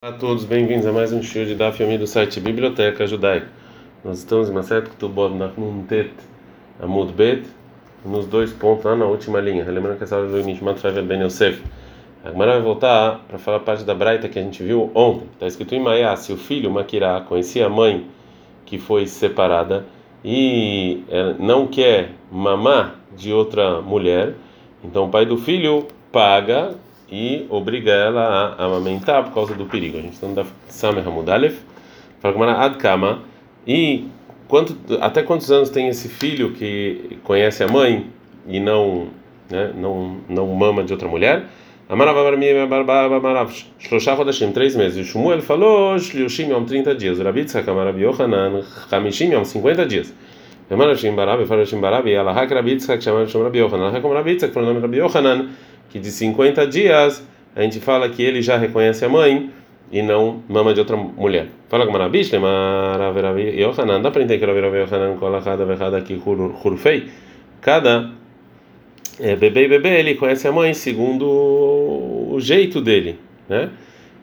Olá a todos, bem-vindos a mais um show de Daf Yomi do site Biblioteca Judaica. Nós estamos em Maset Ktubot Nachnuntet Amud Bet, nos dois pontos lá na última linha. Lembrando que essa aula é do Nishmat Favel Ben Yosef. Agora vai voltar para falar a parte da Braita que a gente viu ontem. Está escrito em Maiá, se o filho Makirá conhecia a mãe que foi separada e não quer mamar de outra mulher, então o pai do filho paga e obriga ela a amamentar por causa do perigo. A gente está no Samer Hamudalef, fala com Adkama, e quanto, até quantos anos tem esse filho que conhece a mãe e não, né, não, não mama de outra mulher? Três meses. O Shmuel falou, Shliushim Yom, 30 dias. Rabitzak Amarav Yohanan, Hamishim Yom, 50 dias. Amarav Barabi, Farashim Barabi, Alahak Rabitzak, Shamav Shom Rabi Yohanan, Alahak Rabitzak, foi o nome Rabi Yohanan, que de 50 dias a gente fala que ele já reconhece a mãe e não mama de outra mulher. Fala com Marabishle, Maraveravi Yohanan, dá para entender que Raveravi Yohanan colocada verrada aqui Hurfei. Cada é, bebê e bebê ele conhece a mãe segundo o jeito dele, né?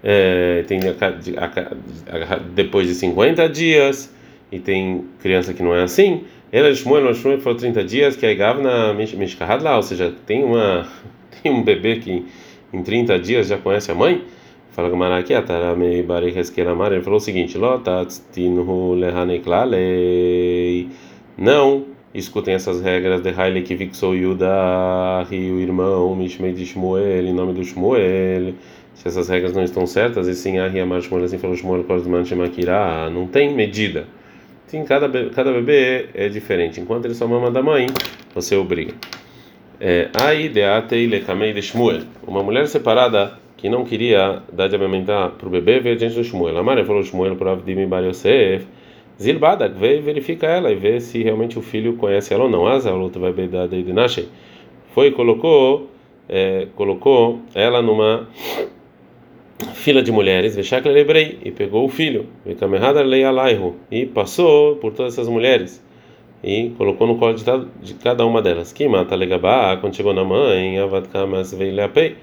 É, tem a, a, a, depois de 50 dias e tem criança que não é assim. Ela Shmuel, Shmuel falou 30 dias que é Gavna Mishkahad lá, ou seja, tem uma tem um bebê que em 30 dias já conhece a mãe? Fala com Maraki, Ataramei Barei Heskelamar, ele falou o seguinte: Lotatinu Lehaneklalei. Não escutem essas regras de Haile que Vixou Yuda, o irmão, Mishmei de Shmuel, em nome do Shmuel. Se essas regras não estão certas, e sim, Ahi Amar Shmuel, assim falou Shmuel, Korsman Shemakira, não tem medida. Sim, cada, cada bebê é diferente. Enquanto ele só mama da mãe, você obriga. É, Ai de Shmuel. Uma mulher separada que não queria dar de amamentar para o bebê veio diante do Shmuel. Amara falou Shmuel para Avdim Bar Yosef. Zilbadak, vê e verifica ela e vê se realmente o filho conhece ela ou não. Asa, o outro vai beidar de Nashe. Foi e colocou, é, colocou ela numa fila de mulheres, Veshakle Lebrei, e pegou o filho, e passou por todas essas mulheres e colocou no colo de, de cada uma delas. Que mata legabá, quando chegou na mãe, avadkamas veileapei,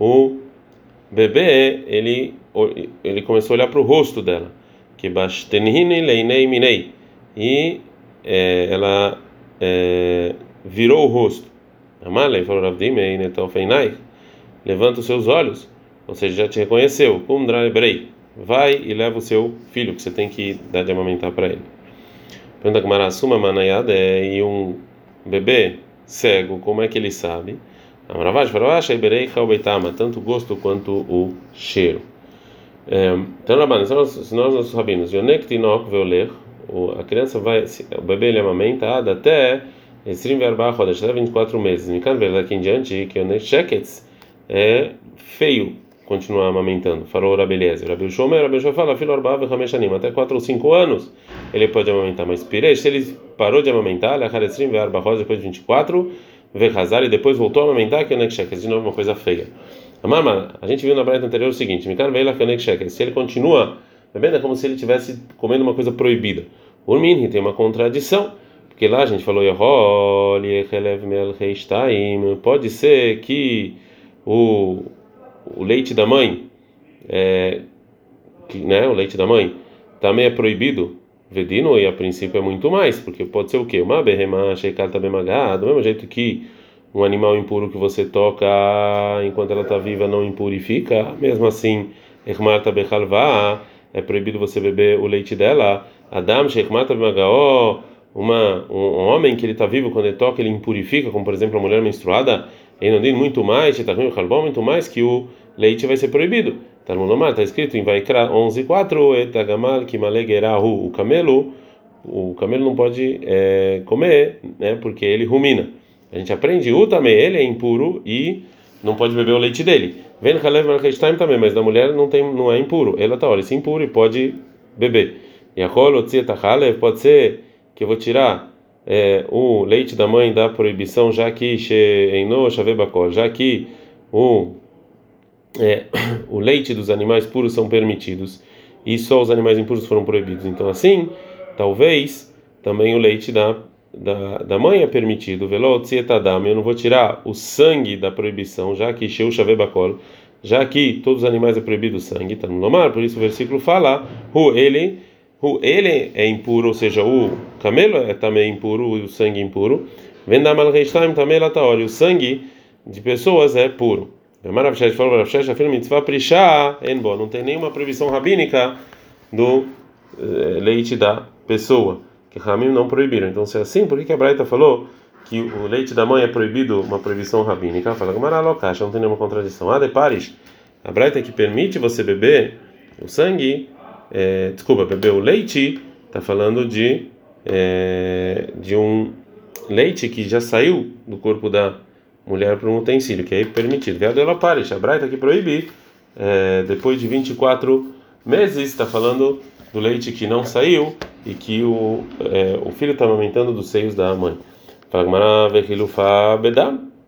o bebê, ele ele começou a olhar para o rosto dela, que bastenhine leinei minei, e é, ela é, virou o rosto. Amalei falou Ravdimei netofeinai, levanta os seus olhos, ou seja, já te reconheceu. Kumdraibrei, vai e leva o seu filho, que você tem que dar de amamentar para ele. Pergunta que Marasuma Manayada e um bebê cego, como é que ele sabe? Amaravash, Faravash, Iberei, Halbeitama, tanto o gosto quanto o cheiro. Então, Rabban, são os nossos rabinos. Yonek Tinok Veoler, a criança vai, o bebê ele amamenta até Esrim Verba Rodash, até 24 meses. Mikan Ver daqui em diante, que Yonek Sheketz é feio continuar amamentando. Falou Rabeliezer. Rabi Shomer, Rabi Shomer fala, filho Arbav Hameshanim, até 4 ou 5 anos ele pode amamentar. Mas Piresh, se ele parou de amamentar, Lecharetrim Verba Rosa depois de 24, Vechazar e depois voltou a amamentar, que é o de novo uma coisa feia. Amama, a gente viu na breta anterior o seguinte: Mikan Veila que é o Nekshek, se ele continua bebendo, é como se ele estivesse comendo uma coisa proibida. Urmin, tem uma contradição. Porque lá a gente falou, pode ser que o o leite da mãe, é, que, né, o leite da mãe, também é proibido, vedino, e a princípio é muito mais, porque pode ser o quê? Uma berrema, sheikal também magado, do mesmo jeito que um animal impuro que você toca enquanto ela está viva não impurifica, mesmo assim, ermata bechalva, é proibido você beber o leite dela, Adam, sheikmata bemagao, uma um homem que ele está vivo quando ele toca ele impurifica, como por exemplo a mulher menstruada, Enodim muito mais, Titachim Halbom muito mais que o leite vai ser proibido. Talmud está escrito em Vaikra 11:4 Etagamal Kimalegerahu o camelo o camelo não pode é, comer, né? Porque ele rumina. A gente aprende o também ele é impuro e não pode beber o leite dele. Vem Halev Malchestein também, mas da mulher não tem não é impuro. Ela tá olha, se impuro e pode beber. E a pode ser que eu vou tirar é, o leite da mãe da proibição, já que já que o, é, o leite dos animais puros são permitidos e só os animais impuros foram proibidos. Então, assim, talvez também o leite da, da, da mãe é permitido. Eu não vou tirar o sangue da proibição, já que já que todos os animais é proibido o sangue, está no lomar, por isso o versículo fala, hu ele, ele é impuro, ou seja, o camelo é também impuro, o sangue é impuro. Vendamal reishtaim também lá tá, olha, o sangue de pessoas é puro. Maravilhoso, falou Rav afirma mitzvah prishá, enbo, não tem nenhuma proibição rabínica do eh, leite da pessoa, que Ramim não proibiram. Então, se é assim, por que a Braita falou que o leite da mãe é proibido, uma proibição rabínica? Fala, Gamara locacha, não tem nenhuma contradição. Ah, de Paris, a Braita que permite você beber o sangue, é, desculpa, beber o leite, está falando de, é, de um leite que já saiu do corpo da mulher para um utensílio, que é permitido. Viado ela Paris, a Braita que proíbe, é, depois de 24 meses, está falando do leite que não saiu e que o, é, o filho está amamentando dos seios da mãe.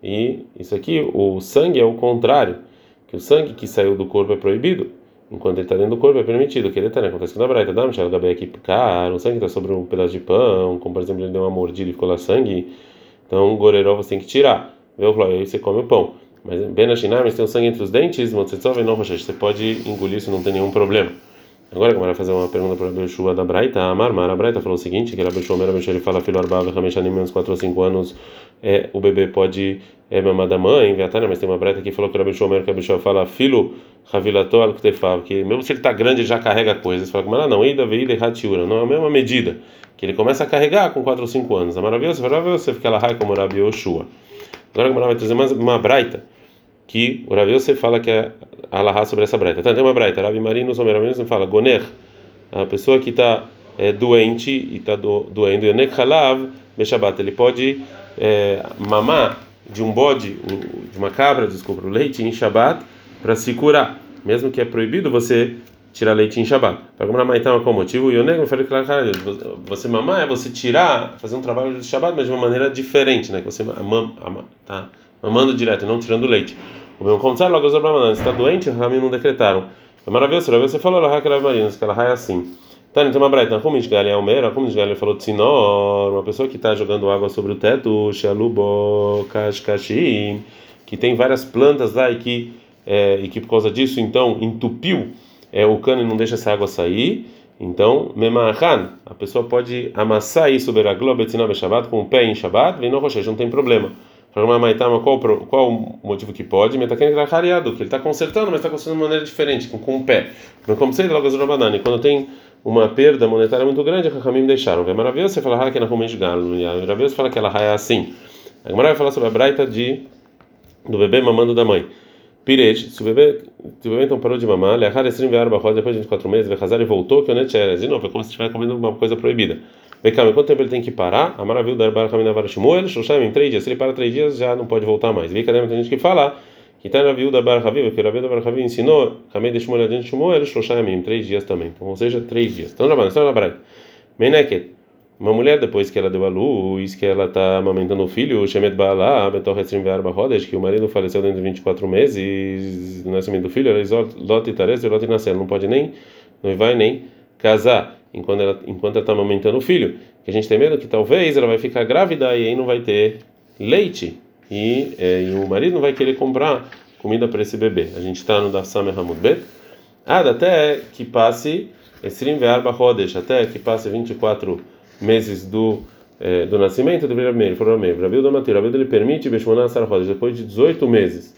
E isso aqui, o sangue é o contrário, que o sangue que saiu do corpo é proibido, enquanto ele está dentro do corpo é permitido. Que ele está, né? Acontece na Braita, dá um gabé aqui, cara, o sangue está sobre um pedaço de pão, como por exemplo ele deu uma mordida e ficou lá sangue, então o goreró você tem que tirar. Aí você come o pão. Mas bem na China, mas tem o sangue entre os dentes, você pode engolir isso, não tem nenhum problema. Agora que vai fazer uma pergunta para o Beshua da Braita, a Marmar, a Braita falou o seguinte, que era Beshua, era Beshua, ele fala, filho Arba, Rameshanim, menos 4 ou 5 anos, é, o bebê pode é mamar da mãe, Viatana, mas tem uma Braita que falou que era que a Beshua fala, filho Ravilato al que mesmo se ele está grande, já carrega coisas. Fala, mas não, Ida, Veida, Hatiura, não é a mesma medida, que ele começa a carregar com 4 ou 5 anos. A maravilhosa, maravilhosa, fica lá, como Rabi Yoshua. Agora que vai trazer mais uma Braita, que o Rav você fala que é alahá sobre essa braita. Então, tem uma braita, Rav Marino Someravinos fala, Goner, a pessoa que está é, doente e está do, doendo, Yonek Halav Beshabat, ele pode é, mamar de um bode, de uma cabra, desculpa, o leite em Shabat para se curar, mesmo que é proibido você tirar leite em Shabat. Para comprar maitama qual motivo? Yonek, eu falei claro, você mamar é você tirar, fazer um trabalho de Shabat, mas de uma maneira diferente, né? Que você mama, tá? Mamando direto, não tirando leite. O meu contrário, logo os está doente, Rami não decretaram. É maravilhoso, você falou, ela marinas, que ela é assim. Tá, então uma braita, como Isgali Almeira, como Isgali falou Tsinor, uma pessoa que está jogando água sobre o teto, Shalubo Kashkashim, que tem várias plantas lá e que, é, e que por causa disso, então, entupiu é, o cano e não deixa essa água sair. Então, Memahan, a pessoa pode amassar isso, Beraglob, Shabbat, com o pé em Shabbat, vem no Rochesh, não tem problema. Qual, qual o motivo que pode? Que ele está consertando, mas está consertando de maneira diferente, com, com o pé. Como sei, logo as Quando tem uma perda monetária muito grande, a Rahamim deixaram. É maravilhoso você falar que na Rumish Galo. E a maravilhoso fala que ela é assim. A vai falar sobre a braita de, do bebê mamando da mãe. Piresh, se o bebê, se o bebê então parou de mamar, Leahar Esrim Ve'arba depois de 24 meses, Vechazar e voltou, que o Net De novo, é como se estivesse comendo uma coisa proibida. Became, quanto tempo ele tem que parar? A maravilha da Arbar Kaminavar Shmuel, Shosham, em três dias. Se ele para três dias, já não pode voltar mais. Cadê tem gente que fala que está na viúva da Bar Haviv, que a viúva da Bar Haviv ensinou, Kamei de Shmuel adiante Shmuel, Shosham, em três dias também. Então, ou seja, três dias. Então, já estão na Braita. Meneket. Uma mulher, depois que ela deu a luz, que ela está amamentando o filho, Shemet Baalá, Betor Hetzrim Ve'arba Rodesh, que o marido faleceu dentro de 24 meses do nascimento do filho, ela diz, Lot e Tares, Lot e Nascer, não pode nem, não vai nem casar enquanto ela enquanto ela está amamentando o filho, que a gente tem medo que talvez ela vai ficar grávida e aí não vai ter leite e, é, e o marido não vai querer comprar comida para esse bebê. A gente está no Dafsamer Hamud Bet. Ah, até que passe Esrim Ve'arba Rodesh, até que passe 24 meses do é, do nascimento do bebê, Rabil da Matir, Rabil ele permite Beshmoná Sar Rodesh, depois de 18 meses.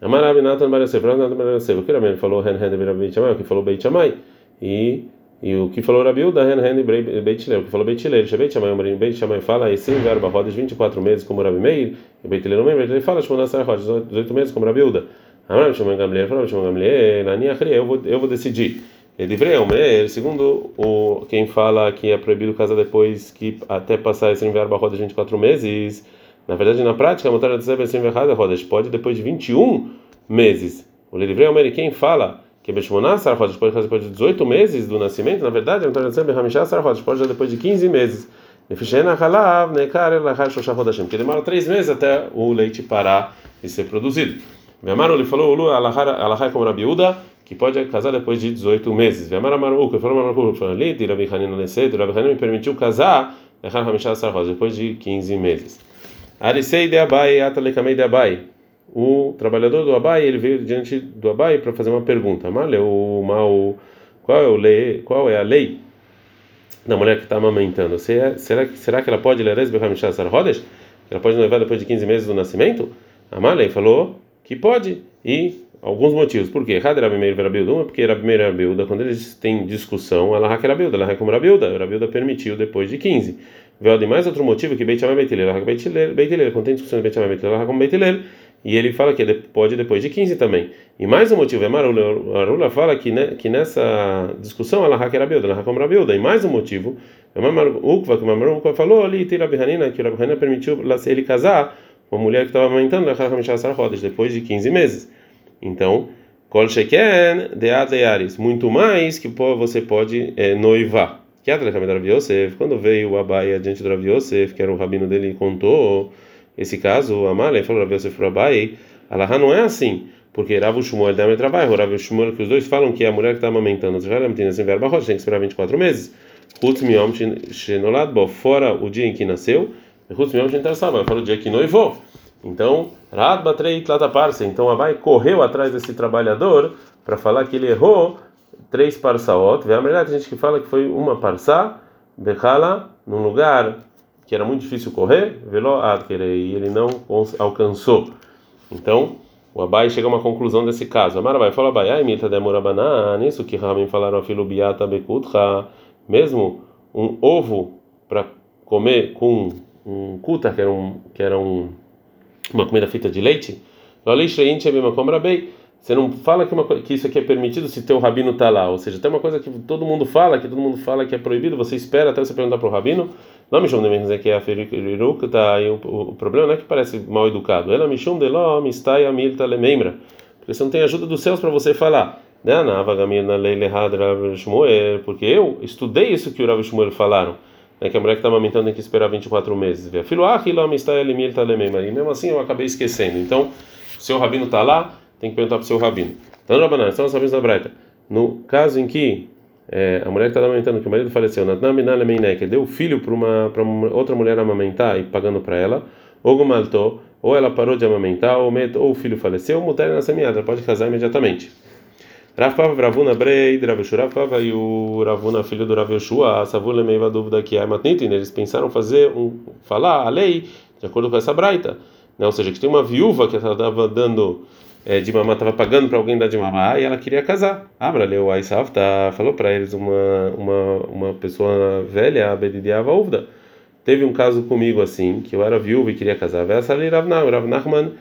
Amar Abinatan Barasev, Natan Barasev, o que Rabil falou Hen Hen Beit Shammai, o que falou Beit Shammai, e e o que falou Rabiu da Ren Ren Beit o que falou Beit Hillel, Beit Shammai, o Marim Beit Shammai fala e sim verba rodas 24 meses como Rabi Meir, e Beit Hillel não Beit Hillel fala Shmona Sar rodas 18 meses como Rabiuda. Amram Shimon Gamliel, fala Shimon Gamliel, Ani Achri, eu vou eu vou decidir. Ele Omer, segundo o quem fala que é proibido casar depois que até passar esse verba rodas 24 meses, na verdade na prática a motora de Zebe sim verba rodas pode depois de 21 meses. O Livrei Omer, quem fala que Beshmoná Sarfot pode fazer depois de 18 meses do nascimento, na verdade, então já Hamishá Sarfot pode já depois de 15 meses. Que demora 3 meses até o leite parar e ser produzido. Vemaro ele falou, Alahai como Rabiuda, que pode casar depois de 18 meses. Vemaro Maru, que falou Maru, falou ali, Rabi Hanin Nesed, Rabi Hanin me permitiu casar depois de 15 meses. Arisei de Abai, Atalekamei de Abai. O trabalhador do Abai ele veio diante do Abai para fazer uma pergunta. Maleu, mal, qual é o lei? Qual é a lei da mulher que está amamentando? É, será, será que ela pode ler Rodesh? Ela pode noivar depois de 15 meses do nascimento? A falou que pode e alguns motivos. Por quê? Meir Verabilda, uma porque Rabi Meir Verabilda, quando eles têm discussão, ela raquel Rabilda, ela como Rabilda, Rabilda permitiu depois de 15. Veio de mais outro motivo que Beit Shammai Beit Hillel, Beit Hillel, quando tem discussão de Beit Shammai Beit Hillel, como Beit e ele fala que pode depois de 15 também. E mais um motivo, a Arula fala que, né, que nessa discussão ela raquel Rabilda, ela como Rabilda, e mais um motivo, é Ukva, que Ukva falou ali, Tira Bihanina, que o Rabi permitiu ele casar uma mulher que estava amamentando depois de 15 meses. Então, Kol Sheken muito mais que você pode é, noivar. Que é Yosef, quando veio o Abai adiante do Rabi Yosef, que era o rabino dele, contou esse caso, o Amalei falou Rabi Yosef para Abai, Allah não é assim, porque Rav Shmuel dá trabalho, Rav Shmuel que os dois falam que a mulher que está amamentando, tem que esperar 24 meses. Chutz miom shenolad bo, fora o dia em que nasceu, chutz miom shentarsav, fora o dia que noivou. Então, Rad Batrei Tlataparsa. Então Abai correu atrás desse trabalhador para falar que ele errou três parsaot. Vê a melhor gente que fala que foi uma parsa, Bechala, num lugar que era muito difícil correr, Velo Adkere, e ele não alcançou. Então, o Abai chega a uma conclusão desse caso. Amar vai fala Abai, ai mita demora banana, isso que Ramin falaram filo biata bekutra, mesmo um ovo para comer com um kuta, que era um que era um uma comida feita de leite, você não fala que, uma, que isso aqui é permitido se teu rabino está lá, ou seja, tem uma coisa que todo mundo fala, que todo mundo fala que é proibido, você espera até você perguntar para o rabino, me chama de que é a tá aí o, o, problema? Não é que parece mal educado, ela chama de lá, me está e a milta lemembra, porque você não tem ajuda dos céus para você falar, né, porque eu estudei isso que o Rav Shmuel falaram né, que a mulher que está amamentando tem que esperar 24 meses. Filho, ah, e mesmo assim eu acabei esquecendo. Então, o seu rabino está lá, tem que perguntar para o seu rabino. Então, Rabanan, são os rabinos da Braita. No caso em que é, a mulher que está amamentando, que o marido faleceu, que deu o filho para uma, outra mulher amamentar e pagando para ela, ou gumaltou, ou ela parou de amamentar, ou, ou o filho faleceu, mulher nessa meada, pode casar imediatamente. Rav Pava Ravuna Brei, Rav Rav Pava e o Ravuna, filho do Rav Yoshua, a Savula Meiva dúvida que é Matnitin, eles pensaram fazer um, falar a lei de acordo com essa braita, né? ou seja, que tem uma viúva que estava dando é, de mamá, estava pagando para alguém dar de mamá e ela queria casar. Abra, leu Aisav, tá, falou para eles uma, uma, uma pessoa velha, a Bedidiava Uvda. Teve um caso comigo assim, que eu era viúva e queria casar. Essa ali Rav Nachman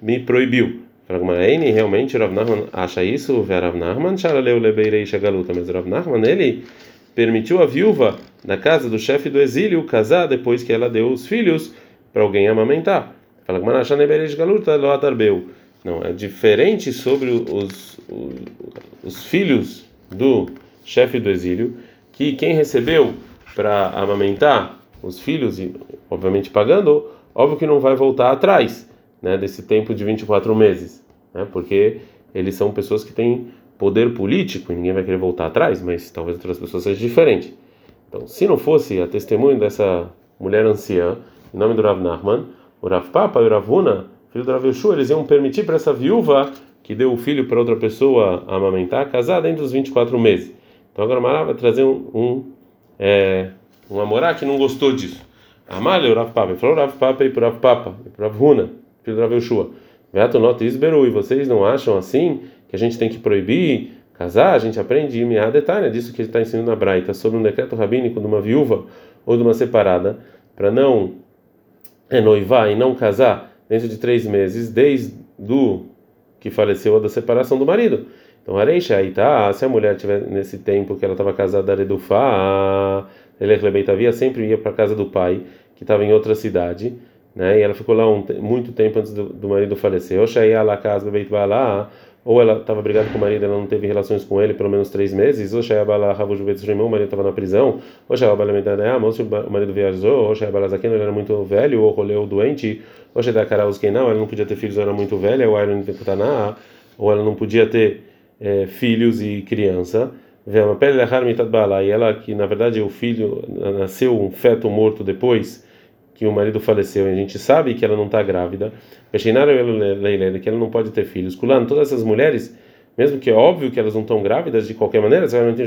me proibiu. Fragmaene, realmente Rav Nachman acha isso, Rav Nachman, Sharaleu Lebeirei Shagaluta, mas ele permitiu a viúva da casa do chefe do exílio casar depois que ela deu os filhos para alguém amamentar. Fala Não, é diferente sobre os, os, os filhos do chefe do exílio, que quem recebeu para amamentar os filhos, e obviamente pagando, óbvio que não vai voltar atrás né, desse tempo de 24 meses, né, porque eles são pessoas que têm poder político e ninguém vai querer voltar atrás, mas talvez outras pessoas sejam diferentes. Então, se não fosse a testemunha dessa mulher anciã, em nome do Rav Nachman, o Rav Papa e o Rav Huna, filho do Rav Yeshua, eles iam permitir para essa viúva que deu o filho para outra pessoa amamentar, casar dentro dos 24 meses. Então agora Mará vai trazer um, um, é, um amorá que não gostou disso. Amalha o Rav Papa, falou Rav Papa e para o Rav Papa, e para o Rav Huna filho do Rav Yoshua. Veatonot isberu, e vocês não acham assim que a gente tem que proibir casar? A gente aprende em detalhe disso que ele está ensinando na Braita, sobre um decreto rabínico de uma viúva ou de uma separada, para não é, noivar e não casar dentro de três meses, desde do que faleceu ou da separação do marido. Então, Areixa, aí tá, se a mulher tiver nesse tempo que ela estava casada, Aredufá, ele havia sempre ia para casa do pai, que estava em outra cidade né? E ela ficou lá um, muito tempo antes do, do marido falecer. Shaya lá casa Beit lá, ou ela estava brigada com o marido, ela não teve relações com ele pelo menos três meses. Ou Shaya Bala Ravu Juvet o marido estava na prisão. Ou Shaya Bala Medanea, o marido viajou. Ou Shaya Bala Zaken, ele era muito velho, ou roleu doente. Ou Dakara não, ela não podia ter filhos, ela era muito velha. Ou ela não podia ou ela não podia ter é, filhos e criança. E ela que na verdade o filho nasceu um feto morto depois que o marido faleceu e a gente sabe que ela não está grávida, que ela não pode ter filhos. Culando todas essas mulheres, mesmo que é óbvio que elas não estão grávidas de qualquer maneira, você vai manter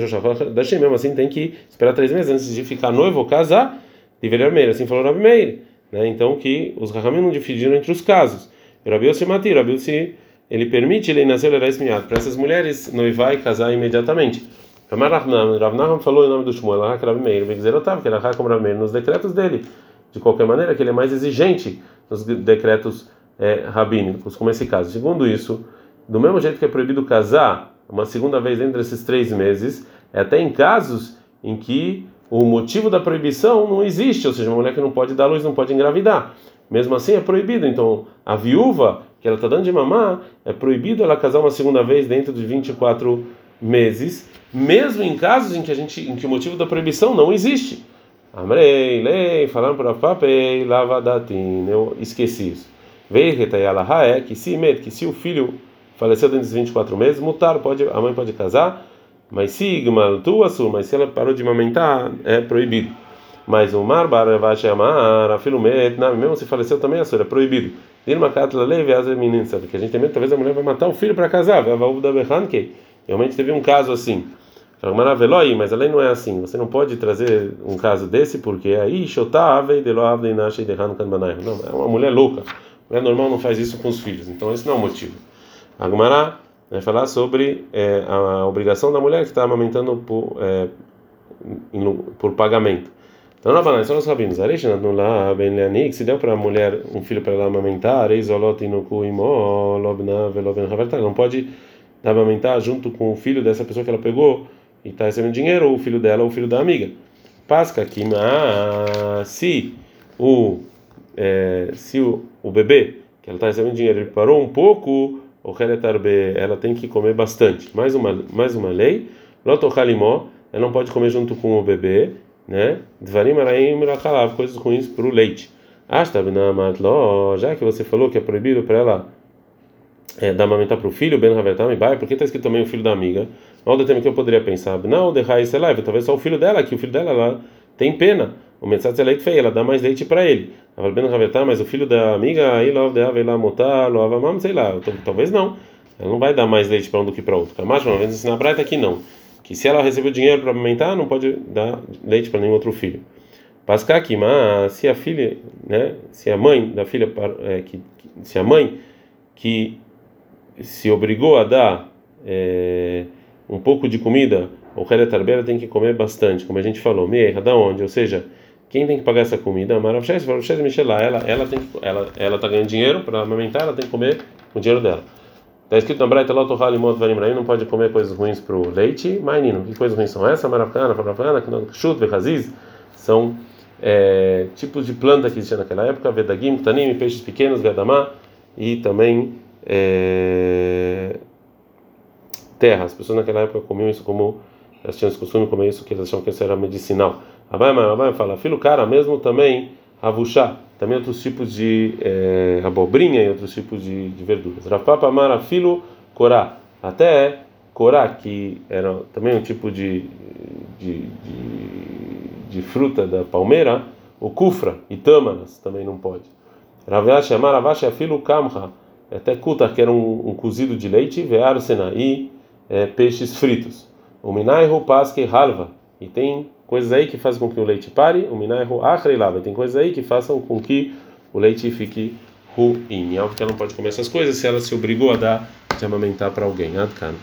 da mesmo assim tem que esperar três meses antes de ficar noivo ou casar, deveria Meir, assim falou Rabi Meir, né? Então que os Rahamim não dividiram entre os casos. Rabi Yossi Mati, Rabi Yossi, ele permite ele nascer para essas mulheres noivar e casar imediatamente. Rav Nahum falou em nome do Shmuel, Rabi Meir, que era como Rabi Meir, nos decretos dele, de qualquer maneira, que ele é mais exigente nos decretos é, rabínicos, como esse caso. Segundo isso, do mesmo jeito que é proibido casar uma segunda vez entre esses três meses, é até em casos em que o motivo da proibição não existe, ou seja, uma mulher que não pode dar luz não pode engravidar. Mesmo assim é proibido. Então, a viúva que ela está dando de mamar, é proibido ela casar uma segunda vez dentro de 24 meses, mesmo em casos em que a gente, em que o motivo da proibição não existe. Amrei, lei, falando para papei, lavadatin. Eu esqueci isso. Veio é que se met, que se o filho faleceu dentro dos 24 meses, mutar, pode, a mãe pode casar, mas se igmal tuasu, mas se ela parou de amamentar, é proibido. Mas o mar baravache amar, a filho met, mesmo se faleceu também é proibido. Dirma katla leve as meninas, sabe que a gente tem medo, talvez a mulher vai matar o filho para casar, vai da berranke. Realmente teve um caso assim. Mas a lei não é assim. Você não pode trazer um caso desse porque aí loave nasce de Não, é uma mulher louca. Mulher normal não faz isso com os filhos. Então esse não é o motivo. Agmará vai falar sobre é, a obrigação da mulher que está amamentando por, é, por pagamento. Então, na balança, os rabinos. Se deu para a mulher um filho para ela amamentar, não pode amamentar junto com o filho dessa pessoa que ela pegou e está recebendo dinheiro, ou o filho dela ou o filho da amiga. Pasca que se o é, se o, o bebê que ela está recebendo dinheiro ele parou um pouco, o ela tem que comer bastante. Mais uma mais uma lei, lotochalimó, ela não pode comer junto com o bebê, né? Dvarim coisas ruins para o leite. Já que você falou que é proibido para ela é, dar amamentar para o filho, Ben Havetam e Bai, porque está escrito também o filho da amiga. Mal do tempo que eu poderia pensar, não, de raiz é leve, talvez só o filho dela, que o filho dela ela tem pena. O mensagem é leite feio, ela dá mais leite para ele. Ela Ben Havetam, mas o filho da amiga, aí lá de lá motar, loava sei lá, talvez não. Ela não vai dar mais leite para um do que para outro. Mas uma vez ensinar a Braita que não. Que se ela recebeu dinheiro para amamentar, não pode dar leite para nenhum outro filho. Pascar aqui, mas se a filha, né, se a mãe da filha, é, que, se a mãe que se obrigou a dar é, um pouco de comida, o Helet Arbela tem que comer bastante, como a gente falou. Meia, da onde? Ou seja, quem tem que pagar essa comida? Maravshes, Maravshes Michelá. Ela, ela tem ela, ela tá ganhando dinheiro para amamentar, ela tem que comer o dinheiro dela. Está escrito na Braita, Lotohalimot Varimraim, não pode comer coisas ruins para o leite. Mas, Nino, que coisas ruins são essas? Marafcana, Farafcana, Chut, Vehaziz, são é, tipos de planta que existiam naquela época, Vedagim, Tanim, peixes pequenos, Gadamá, e também é, terra. As pessoas naquela época comiam isso como elas tinham esse costume de comer isso que eles achavam que isso era medicinal. Abai Abai fala, filho cara, mesmo também avuchá, também outros tipos de é, abobrinha e outros tipos de, de verduras. Rafapa Mara filo corá, até corá, que era também um tipo de, de, de, de fruta da palmeira, o kufra e tâmaras também não pode. Ravash Amaravash filo kamha até kutar, que era um, um cozido de leite, vear e é, peixes fritos. O minaihu paske halva, e tem coisas aí que fazem com que o leite pare, o minaihu achrelava, tem coisas aí que façam com que o leite fique ruim. É que ela não pode comer essas coisas se ela se obrigou a dar de amamentar para alguém. Adkan.